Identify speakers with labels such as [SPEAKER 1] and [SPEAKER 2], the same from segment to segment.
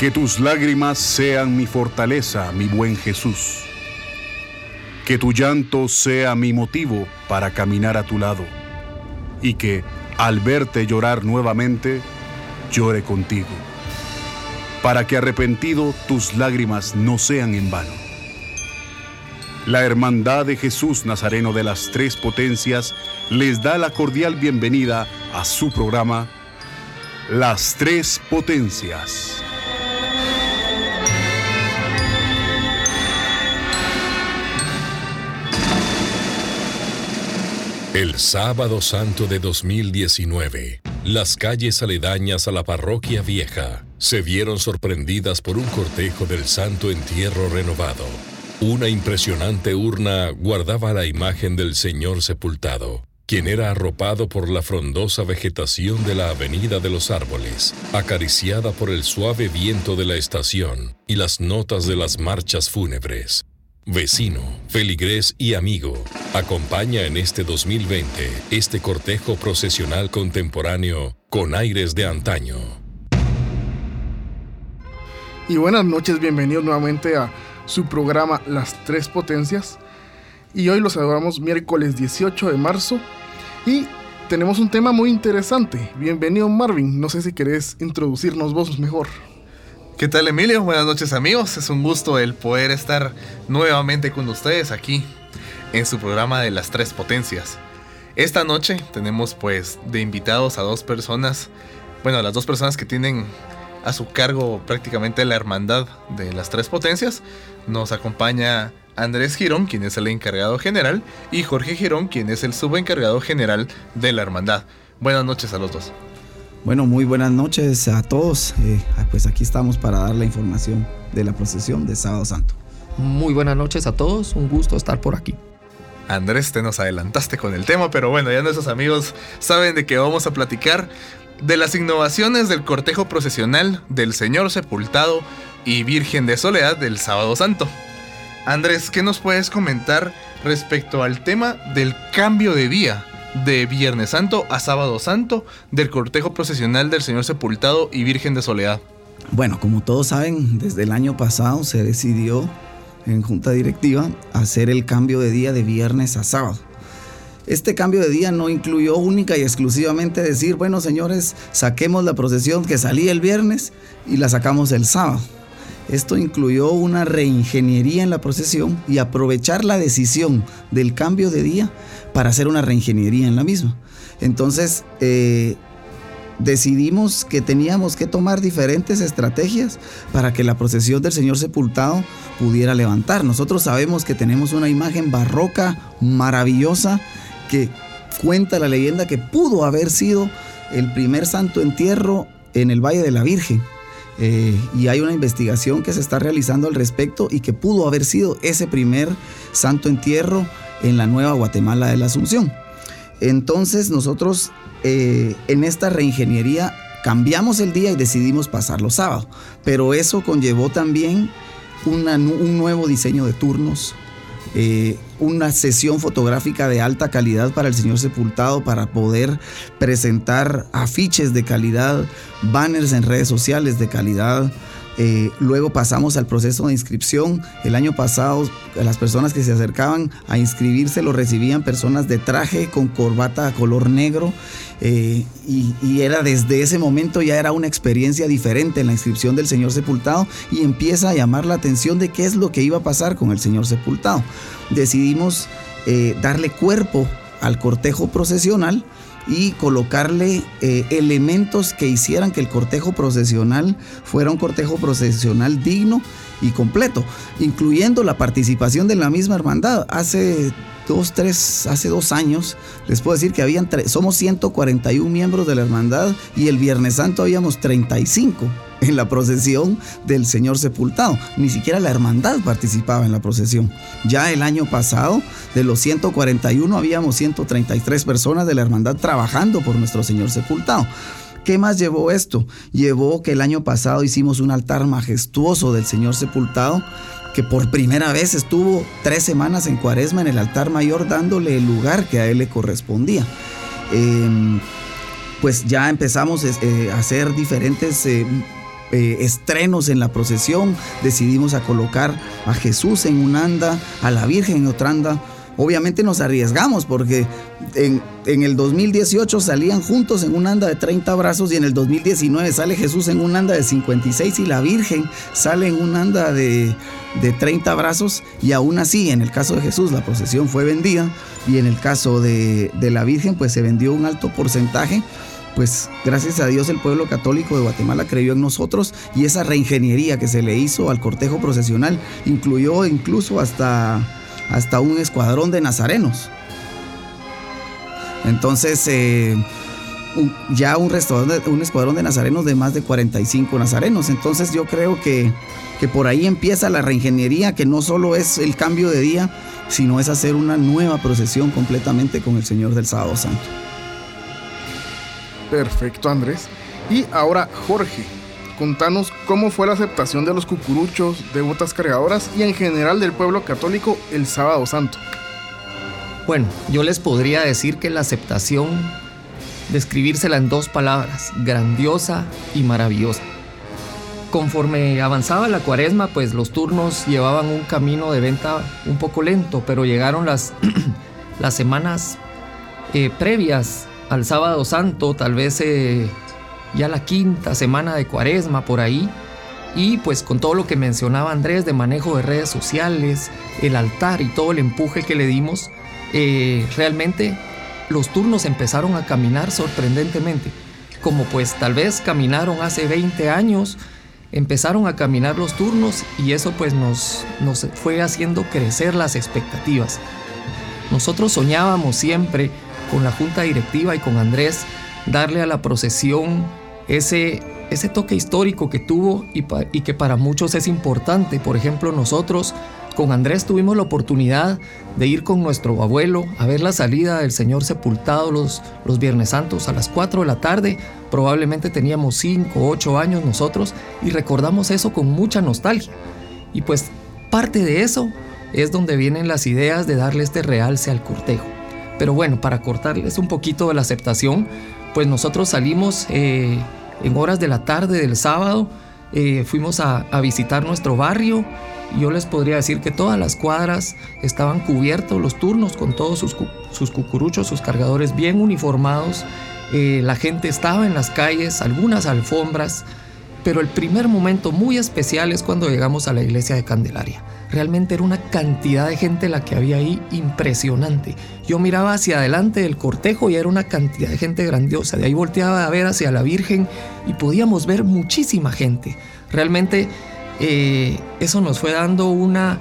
[SPEAKER 1] Que tus lágrimas sean mi fortaleza, mi buen Jesús. Que tu llanto sea mi motivo para caminar a tu lado. Y que, al verte llorar nuevamente, llore contigo. Para que arrepentido tus lágrimas no sean en vano. La Hermandad de Jesús Nazareno de las Tres Potencias les da la cordial bienvenida a su programa Las Tres Potencias.
[SPEAKER 2] El sábado santo de 2019, las calles aledañas a la parroquia vieja se vieron sorprendidas por un cortejo del santo entierro renovado. Una impresionante urna guardaba la imagen del Señor sepultado, quien era arropado por la frondosa vegetación de la Avenida de los Árboles, acariciada por el suave viento de la estación y las notas de las marchas fúnebres. Vecino, feligrés y amigo, acompaña en este 2020 este cortejo procesional contemporáneo con aires de antaño.
[SPEAKER 3] Y buenas noches, bienvenidos nuevamente a su programa Las Tres Potencias. Y hoy los celebramos miércoles 18 de marzo y tenemos un tema muy interesante. Bienvenido Marvin, no sé si querés introducirnos vos mejor.
[SPEAKER 4] ¿Qué tal Emilio? Buenas noches amigos, es un gusto el poder estar nuevamente con ustedes aquí en su programa de las tres potencias. Esta noche tenemos pues de invitados a dos personas, bueno, las dos personas que tienen a su cargo prácticamente la hermandad de las tres potencias. Nos acompaña Andrés Girón, quien es el encargado general, y Jorge Girón, quien es el subencargado general de la hermandad. Buenas noches a los dos.
[SPEAKER 5] Bueno, muy buenas noches a todos. Eh, pues aquí estamos para dar la información de la procesión de Sábado Santo.
[SPEAKER 6] Muy buenas noches a todos, un gusto estar por aquí.
[SPEAKER 4] Andrés, te nos adelantaste con el tema, pero bueno, ya nuestros amigos saben de que vamos a platicar de las innovaciones del cortejo procesional del Señor Sepultado y Virgen de Soledad del Sábado Santo. Andrés, ¿qué nos puedes comentar respecto al tema del cambio de día de Viernes Santo a Sábado Santo del cortejo procesional del Señor Sepultado y Virgen de Soledad.
[SPEAKER 5] Bueno, como todos saben, desde el año pasado se decidió en junta directiva hacer el cambio de día de viernes a sábado. Este cambio de día no incluyó única y exclusivamente decir, bueno señores, saquemos la procesión que salía el viernes y la sacamos el sábado. Esto incluyó una reingeniería en la procesión y aprovechar la decisión del cambio de día para hacer una reingeniería en la misma. Entonces, eh, decidimos que teníamos que tomar diferentes estrategias para que la procesión del Señor sepultado pudiera levantar. Nosotros sabemos que tenemos una imagen barroca maravillosa que cuenta la leyenda que pudo haber sido el primer santo entierro en el Valle de la Virgen. Eh, y hay una investigación que se está realizando al respecto y que pudo haber sido ese primer santo entierro en la Nueva Guatemala de la Asunción. Entonces nosotros eh, en esta reingeniería cambiamos el día y decidimos pasarlo sábado, pero eso conllevó también un nuevo diseño de turnos, eh, una sesión fotográfica de alta calidad para el señor sepultado para poder presentar afiches de calidad, banners en redes sociales de calidad, eh, luego pasamos al proceso de inscripción. El año pasado las personas que se acercaban a inscribirse lo recibían personas de traje con corbata color negro eh, y, y, era desde ese momento ya era una experiencia diferente en la inscripción del Señor Sepultado y empieza a llamar la atención de qué es lo que iba a pasar con el Señor Sepultado. Decidimos eh, darle cuerpo al cortejo procesional y colocarle eh, elementos que hicieran que el cortejo procesional fuera un cortejo procesional digno y completo, incluyendo la participación de la misma hermandad. Hace dos, tres, hace dos años, les puedo decir que habían somos 141 miembros de la hermandad y el Viernes Santo habíamos 35 en la procesión del Señor sepultado. Ni siquiera la hermandad participaba en la procesión. Ya el año pasado, de los 141, habíamos 133 personas de la hermandad trabajando por nuestro Señor sepultado. ¿Qué más llevó esto? Llevó que el año pasado hicimos un altar majestuoso del Señor sepultado que por primera vez estuvo tres semanas en cuaresma en el altar mayor dándole el lugar que a él le correspondía. Em, pues ya empezamos eh, a hacer diferentes eh, eh, estrenos en la procesión, decidimos a colocar a Jesús en un anda, a la Virgen en otra anda. Obviamente nos arriesgamos porque en, el 2018 salían juntos en un anda de 30 brazos y en el 2019 sale Jesús en un anda de 56 y la Virgen sale en un anda de, de 30 brazos y aún así en el caso de Jesús la procesión fue vendida y en el caso de, de la Virgen pues se vendió un alto porcentaje pues gracias a Dios el pueblo católico de Guatemala creyó en nosotros y esa reingeniería que se le hizo al cortejo procesional incluyó incluso hasta, hasta un escuadrón de nazarenos. Entonces, eh, ya un, un escuadrón de nazarenos de más de 45 nazarenos. Entonces yo creo que, que por ahí empieza la reingeniería, que no solo es el cambio de día, sino es hacer una nueva procesión completamente con el Señor del Sábado Santo.
[SPEAKER 3] Perfecto, Andrés. Y ahora, Jorge, contanos cómo fue la aceptación de los cucuruchos, de botas cargadoras y en general del pueblo católico el sábado santo.
[SPEAKER 6] Bueno, yo les podría decir que la aceptación, describírsela en dos palabras, grandiosa y maravillosa. Conforme avanzaba la cuaresma, pues los turnos llevaban un camino de venta un poco lento, pero llegaron las, las semanas eh, previas al sábado santo, tal vez eh, ya la quinta semana de cuaresma por ahí. Y pues con todo lo que mencionaba Andrés de manejo de redes sociales, el altar y todo el empuje que le dimos, eh, realmente los turnos empezaron a caminar sorprendentemente. Como pues tal vez caminaron hace 20 años, empezaron a caminar los turnos y eso pues nos, nos fue haciendo crecer las expectativas. Nosotros soñábamos siempre con la junta directiva y con Andrés darle a la procesión ese, ese toque histórico que tuvo y, que para muchos es importante. Por ejemplo, nosotros con Andrés tuvimos la oportunidad de ir con nuestro abuelo a ver la salida del Señor sepultado los, los Viernes Santos a las 4 de la tarde. Probablemente teníamos 5 o 8 años nosotros y recordamos eso con mucha nostalgia. Y pues parte de eso es donde vienen las ideas de darle este realce al cortejo. Pero bueno, para cortarles un poquito de la aceptación, pues nosotros salimos eh, en horas de la tarde del sábado, eh, fuimos a, visitar nuestro barrio. Yo les podría decir que todas las cuadras estaban cubiertos, los turnos con todos sus, sus cucuruchos, sus cargadores bien uniformados. Eh, la gente estaba en las calles, algunas alfombras, pero el primer momento muy especial es cuando llegamos a la iglesia de Candelaria. Realmente era una cantidad de gente la que había ahí impresionante. Yo miraba hacia adelante del cortejo y era una cantidad de gente grandiosa. De ahí volteaba a ver hacia la Virgen y podíamos ver muchísima gente. Realmente eh, eso nos fue dando una,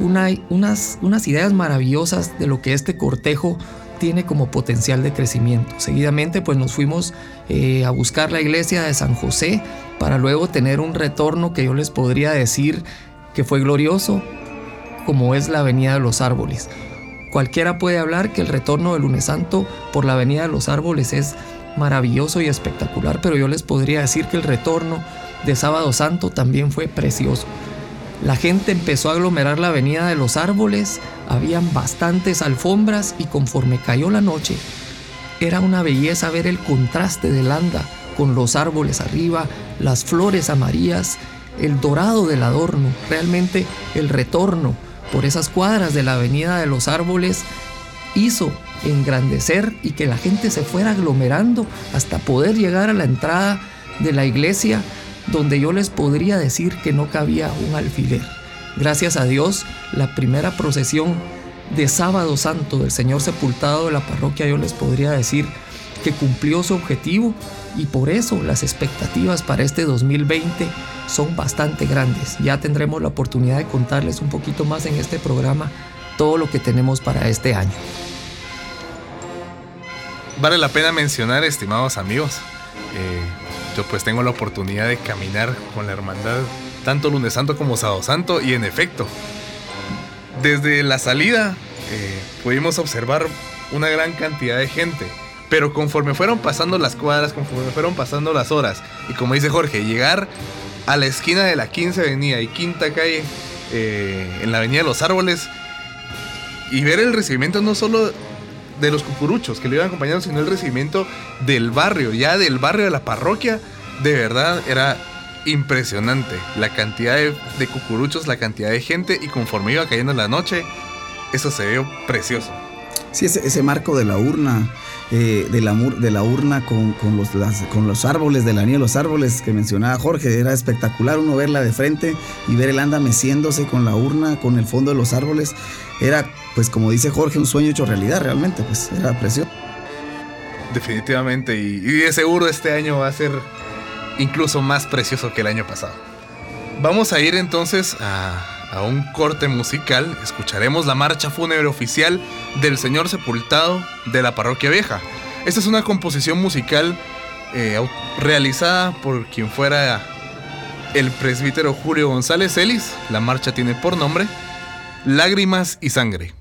[SPEAKER 6] unas, ideas maravillosas de lo que este cortejo tiene como potencial de crecimiento. Seguidamente pues nos fuimos eh, a buscar la iglesia de San José para luego tener un retorno que yo les podría decir que fue glorioso, como es la Avenida de los Árboles. Cualquiera puede hablar que el retorno del lunes santo por la Avenida de los Árboles es maravilloso y espectacular, pero yo les podría decir que el retorno de sábado santo también fue precioso. La gente empezó a aglomerar la avenida de los árboles, habían bastantes alfombras y conforme cayó la noche, era una belleza ver el contraste del anda con los árboles arriba, las flores amarillas el dorado del adorno, realmente el retorno por esas cuadras de la Avenida de los Árboles hizo engrandecer y que la gente se fuera aglomerando hasta poder llegar a la entrada de la iglesia donde yo les podría decir que no cabía un alfiler. Gracias a Dios, la primera procesión de sábado santo del Señor sepultado de la parroquia yo les podría decir que cumplió su objetivo y por eso las expectativas para este 2020 son bastante grandes. Ya tendremos la oportunidad de contarles un poquito más en este programa todo lo que tenemos para este año.
[SPEAKER 4] Vale la pena mencionar, estimados amigos, eh, yo pues tengo la oportunidad de caminar con la hermandad tanto lunes santo como sábado santo y en efecto, desde la salida eh, pudimos observar una gran cantidad de gente pero conforme fueron pasando las cuadras, conforme fueron pasando las horas, y como dice Jorge, llegar a la esquina de la 15 Avenida y Quinta Calle, eh, en la Avenida de los Árboles, y ver el recibimiento no solo de los cucuruchos que lo iban acompañando, sino el recibimiento del barrio, ya del barrio de la parroquia, de verdad era impresionante. La cantidad de, cucuruchos, la cantidad de gente y conforme iba cayendo la noche, eso se vio precioso.
[SPEAKER 5] Sí, ese marco de la urna, eh, de, la, de la urna con los árboles, de la nieve, los árboles que mencionaba Jorge, era espectacular uno verla de frente y ver el anda meciéndose con la urna, con el fondo de los árboles. Era, pues como dice Jorge, un sueño hecho realidad realmente, pues era precioso.
[SPEAKER 4] Definitivamente, y, y de seguro este año va a ser incluso más precioso que el año pasado. Vamos a ir entonces a, a un corte musical. Escucharemos la marcha fúnebre oficial del Señor Sepultado de la Parroquia Vieja. Esta es una composición musical eh, realizada por quien fuera el presbítero Julio González Ellis. La marcha tiene por nombre Lágrimas y Sangre.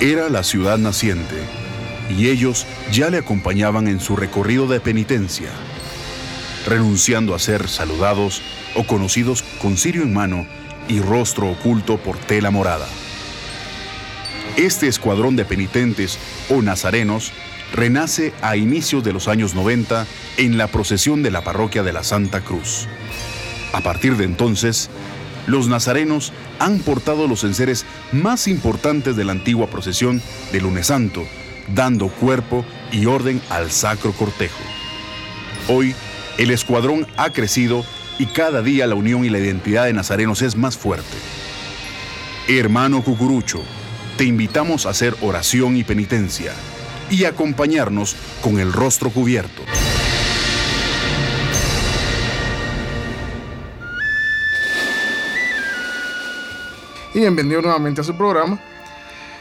[SPEAKER 1] Era la ciudad naciente y ellos ya le acompañaban en su recorrido de penitencia, renunciando a ser saludados o conocidos con cirio en mano y rostro oculto por tela morada. Este escuadrón de penitentes o nazarenos renace a inicios de los años 90 en la procesión de la parroquia de la Santa Cruz. A partir de entonces, los nazarenos han portado los enseres más importantes de la antigua procesión de lunes santo, dando cuerpo y orden al sacro cortejo. Hoy, el escuadrón ha crecido y cada día la unión y la identidad de nazarenos es más fuerte. Hermano Cucurucho, te invitamos a hacer oración y penitencia y acompañarnos con el rostro cubierto.
[SPEAKER 3] Y bienvenido nuevamente a su programa.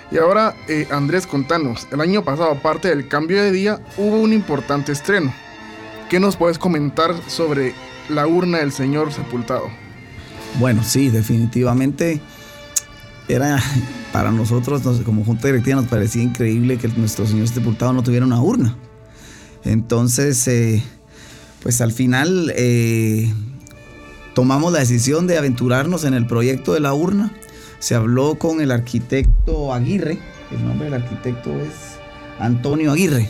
[SPEAKER 3] Y ahora, eh, Andrés, contanos, el año pasado, aparte del cambio de día, hubo un importante estreno. ¿Qué nos puedes comentar sobre la urna del Señor sepultado?
[SPEAKER 5] Bueno, sí, definitivamente era para nosotros como junta directiva nos parecía increíble que nuestro Señor sepultado no tuviera una urna. Entonces, eh, pues al final eh, tomamos la decisión de aventurarnos en el proyecto de la urna. Se habló con el arquitecto Aguirre, el nombre del arquitecto es Antonio Aguirre,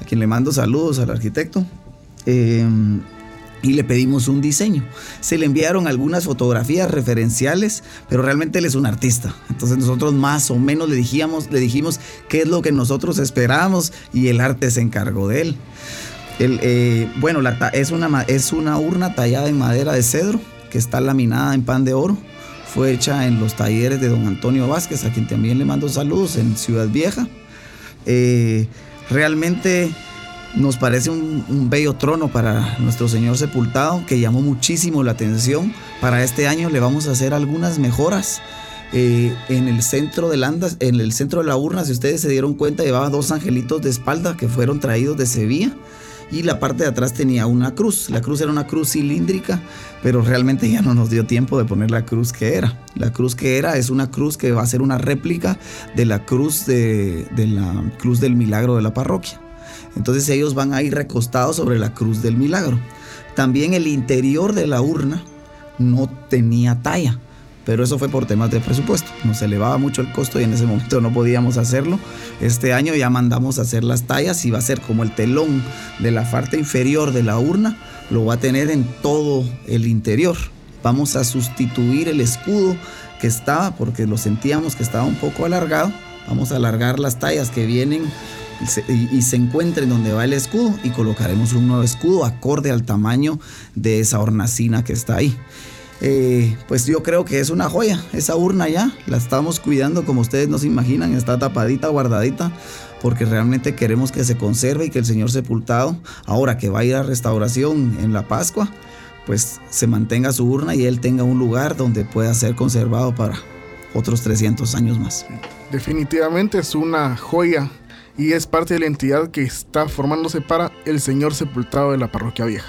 [SPEAKER 5] a quien le mando saludos al arquitecto. Eh, y le pedimos un diseño. Se le enviaron algunas fotografías referenciales, pero realmente él es un artista. Entonces nosotros más o menos le dijimos, le dijimos qué es lo que nosotros esperábamos y el arte se encargó de él. Eh, bueno, es, una, es una urna tallada en madera de cedro que está laminada en pan de oro. Fue hecha en los talleres de don Antonio Vázquez, a quien también le mando saludos en Ciudad Vieja. Eh, realmente nos parece un, bello trono para nuestro Señor sepultado que llamó muchísimo la atención. Para este año le vamos a hacer algunas mejoras. Eh, en el centro del andas, en el centro de la urna, si ustedes se dieron cuenta, llevaba dos angelitos de espalda que fueron traídos de Sevilla y la parte de atrás tenía una cruz. La cruz era una cruz cilíndrica, pero realmente ya no nos dio tiempo de poner la cruz que era. La cruz que era es una cruz que va a ser una réplica de la cruz de la cruz del milagro de la parroquia. Entonces ellos van a ir recostados sobre la cruz del milagro. También el interior de la urna no tenía talla, pero eso fue por temas de presupuesto. Nos elevaba mucho el costo y en ese momento no podíamos hacerlo. Este año ya mandamos a hacer las tallas y va a ser como el telón de la parte inferior de la urna, lo va a tener en todo el interior. Vamos a sustituir el escudo que estaba porque lo sentíamos que estaba un poco alargado. Vamos a alargar las tallas que vienen y, se encuentre en donde va el escudo y colocaremos un nuevo escudo acorde al tamaño de esa hornacina que está ahí. Eh, pues yo creo que es una joya, esa urna ya, la estamos cuidando como ustedes no se imaginan, está tapadita, guardadita, porque realmente queremos que se conserve y que el Señor sepultado, ahora que va a ir a restauración en la Pascua, pues se mantenga su urna y él tenga un lugar donde pueda ser conservado para otros 300 años más.
[SPEAKER 3] Definitivamente es una joya y es parte de la entidad que está formándose para el Señor Sepultado de la Parroquia Vieja.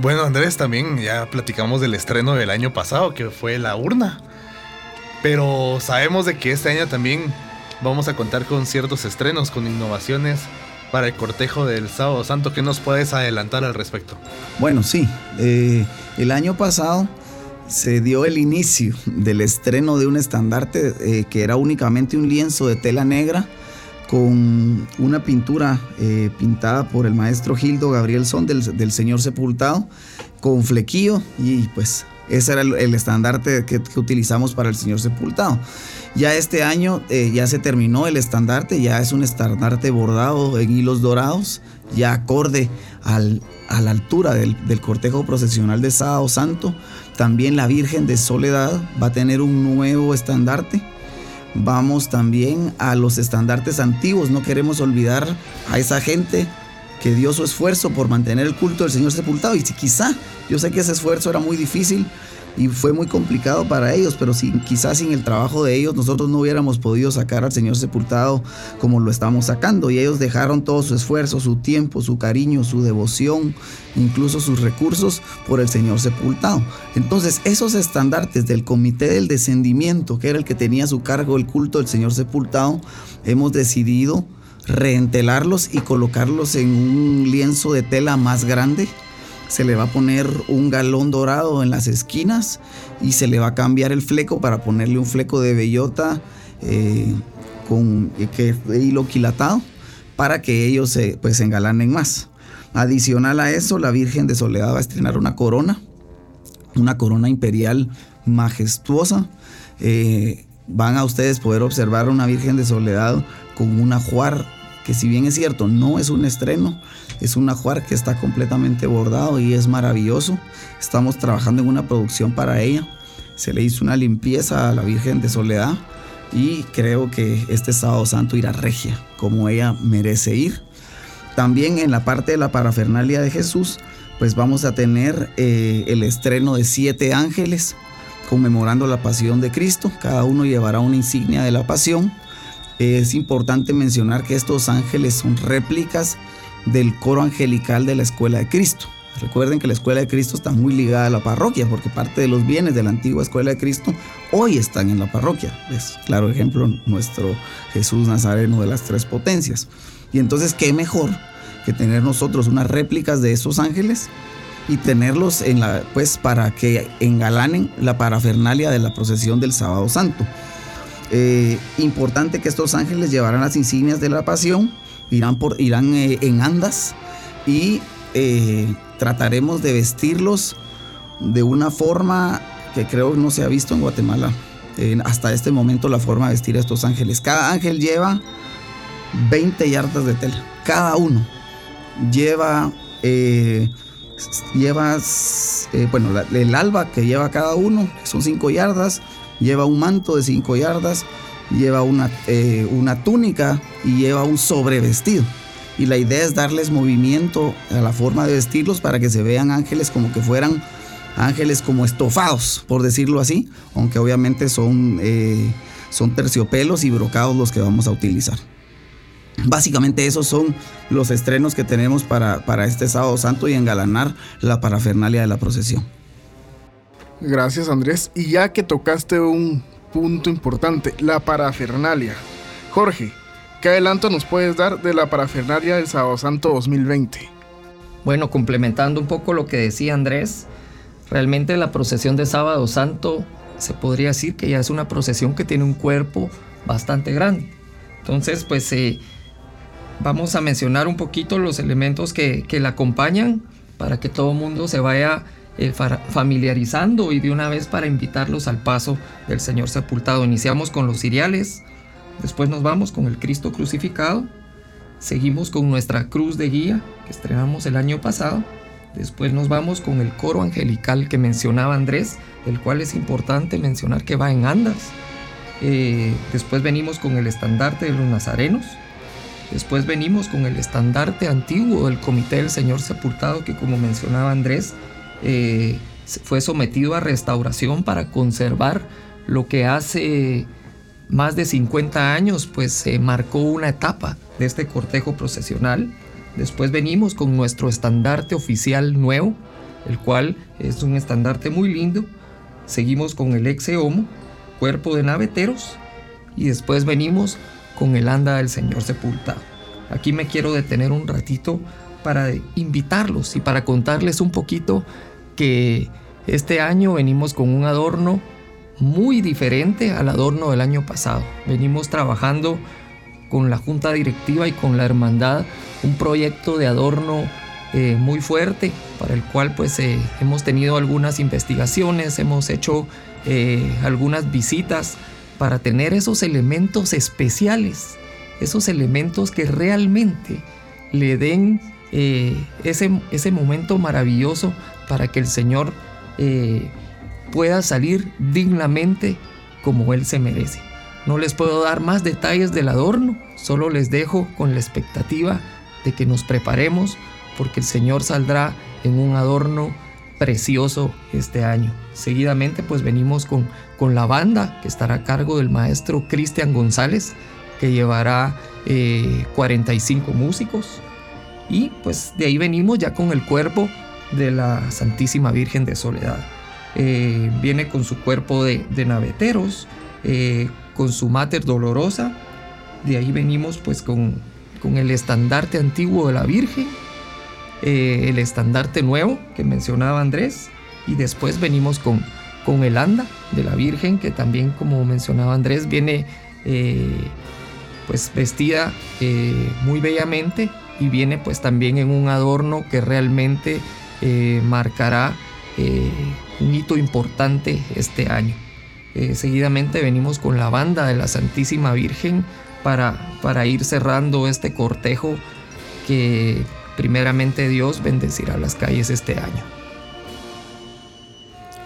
[SPEAKER 4] Bueno, Andrés, también ya platicamos del estreno del año pasado, que fue la urna. Pero sabemos de que este año también vamos a contar con ciertos estrenos, con innovaciones para el cortejo del Sábado Santo. ¿Qué nos puedes adelantar al respecto?
[SPEAKER 5] Bueno, sí. Eh, el año pasado se dio el inicio del estreno de un estandarte eh, que era únicamente un lienzo de tela negra con una pintura eh, pintada por el maestro Gildo Gabriel Son del, Señor Sepultado con flequillo y pues ese era el, estandarte que, utilizamos para el Señor Sepultado. Ya este año eh, ya se terminó el estandarte, ya es un estandarte bordado en hilos dorados, ya acorde a la altura del, del cortejo procesional de Sábado Santo también la Virgen de Soledad va a tener un nuevo estandarte. Vamos también a los estandartes antiguos. No queremos olvidar a esa gente que dio su esfuerzo por mantener el culto del Señor sepultado. Y si quizá, yo sé que ese esfuerzo era muy difícil y fue muy complicado para ellos, pero sin, quizás sin el trabajo de ellos nosotros no hubiéramos podido sacar al Señor sepultado como lo estamos sacando. Y ellos dejaron todo su esfuerzo, su tiempo, su cariño, su devoción, incluso sus recursos por el Señor sepultado. Entonces esos estandartes del comité del descendimiento, que era el que tenía a su cargo el culto del Señor sepultado, hemos decidido reentelarlos y colocarlos en un lienzo de tela más grande se le va a poner un galón dorado en las esquinas y se le va a cambiar el fleco para ponerle un fleco de bellota eh, con que, hilo quilatado para que ellos se pues, engalanen más. Adicional a eso, la Virgen de Soledad va a estrenar una corona, una corona imperial majestuosa. Eh, van a ustedes poder observar una Virgen de Soledad con un ajuar que si bien es cierto, no es un estreno, es un ajuar que está completamente bordado y es maravilloso. Estamos trabajando en una producción para ella. Se le hizo una limpieza a la Virgen de Soledad y creo que este sábado santo irá regia, como ella merece ir. También en la parte de la parafernalia de Jesús, pues vamos a tener eh, el estreno de siete ángeles conmemorando la pasión de Cristo. Cada uno llevará una insignia de la pasión es importante mencionar que estos ángeles son réplicas del coro angelical de la Escuela de Cristo. Recuerden que la Escuela de Cristo está muy ligada a la parroquia porque parte de los bienes de la antigua Escuela de Cristo hoy están en la parroquia. Es claro ejemplo nuestro Jesús Nazareno de las tres potencias. Y entonces, ¿qué mejor que tener nosotros unas réplicas de esos ángeles y tenerlos en la, pues, para que engalanen la parafernalia de la procesión del Sábado Santo? Eh, importante que estos ángeles llevarán las insignias de la pasión, irán, por, irán eh, en andas y eh, trataremos de vestirlos de una forma que creo no se ha visto en Guatemala. hasta este momento la forma de vestir a estos ángeles. Cada ángel lleva 20 yardas de tela, cada uno. Lleva, lleva bueno, el alba que lleva cada uno, son 5 yardas lleva un manto de cinco yardas, lleva una, eh, una túnica y lleva un sobrevestido. Y la idea es darles movimiento a la forma de vestirlos para que se vean ángeles como que fueran ángeles como estofados, por decirlo así, aunque obviamente son, eh, son terciopelos y brocados los que vamos a utilizar. Básicamente esos son los estrenos que tenemos para, para este sábado santo y engalanar la parafernalia de la procesión.
[SPEAKER 3] Gracias Andrés. Y ya que tocaste un punto importante, la parafernalia. Jorge, ¿qué adelanto nos puedes dar de la parafernalia del Sábado Santo 2020?
[SPEAKER 6] Bueno, complementando un poco lo que decía Andrés, realmente la procesión de Sábado Santo se podría decir que ya es una procesión que tiene un cuerpo bastante grande. Entonces, pues eh, vamos a mencionar un poquito los elementos que, que la acompañan para que todo el mundo se vaya eh, familiarizando y de una vez para invitarlos al paso del Señor sepultado. Iniciamos con los ciriales, después nos vamos con el Cristo crucificado, seguimos con nuestra cruz de guía que estrenamos el año pasado, después nos vamos con el coro angelical que mencionaba Andrés, el cual es importante mencionar que va en andas. Eh, después venimos con el estandarte de los nazarenos, Después venimos con el estandarte antiguo del Comité del Señor Sepultado, que como mencionaba Andrés, eh, fue sometido a restauración para conservar lo que hace más de 50 años pues se marcó una etapa de este cortejo procesional. Después venimos con nuestro estandarte oficial nuevo, el cual es un estandarte muy lindo. Seguimos con el ex homo, cuerpo de naveteros, y después venimos con el anda del Señor sepultado. Aquí me quiero detener un ratito para invitarlos y para contarles un poquito que este año venimos con un adorno muy diferente al adorno del año pasado. Venimos trabajando con la junta directiva y con la hermandad un proyecto de adorno eh, muy fuerte para el cual pues eh, hemos tenido algunas investigaciones, hemos hecho eh, algunas visitas para tener esos elementos especiales, esos elementos que realmente le den ese, ese momento maravilloso para que el Señor eh, pueda salir dignamente como Él se merece. No les puedo dar más detalles del adorno, solo les dejo con la expectativa de que nos preparemos porque el Señor saldrá en un adorno precioso este año. Seguidamente pues venimos con, con la banda que estará a cargo del maestro Cristian González, que llevará 45 eh, músicos. Y pues de ahí venimos ya con el cuerpo de la Santísima Virgen de Soledad. Eh, viene con su cuerpo de, naveteros, eh, con su mater dolorosa. De ahí venimos pues con, con el estandarte antiguo de la Virgen, el estandarte nuevo que mencionaba Andrés, y después venimos con, con el anda de la Virgen, que también como mencionaba Andrés, viene pues vestida eh, muy bellamente y viene pues también en un adorno que realmente eh, marcará eh, un hito importante este año. seguidamente venimos con la banda de la Santísima Virgen para, para ir cerrando este cortejo que primeramente Dios bendecirá las calles este año.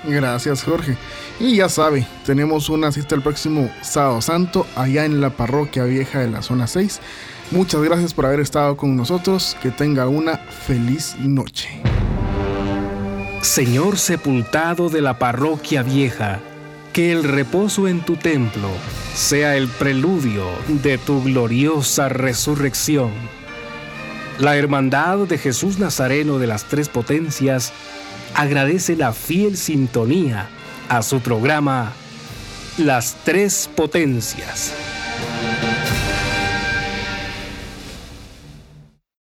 [SPEAKER 3] Gracias Jorge. Y ya sabe, tenemos una cita el próximo sábado santo allá en la parroquia vieja de la zona 6. Muchas gracias por haber estado con nosotros. Que tenga una feliz noche.
[SPEAKER 7] Señor sepultado de la parroquia vieja, que el reposo en tu templo sea el preludio de tu gloriosa resurrección. La Hermandad de Jesús Nazareno de las Tres Potencias agradece la fiel sintonía a su programa Las Tres Potencias.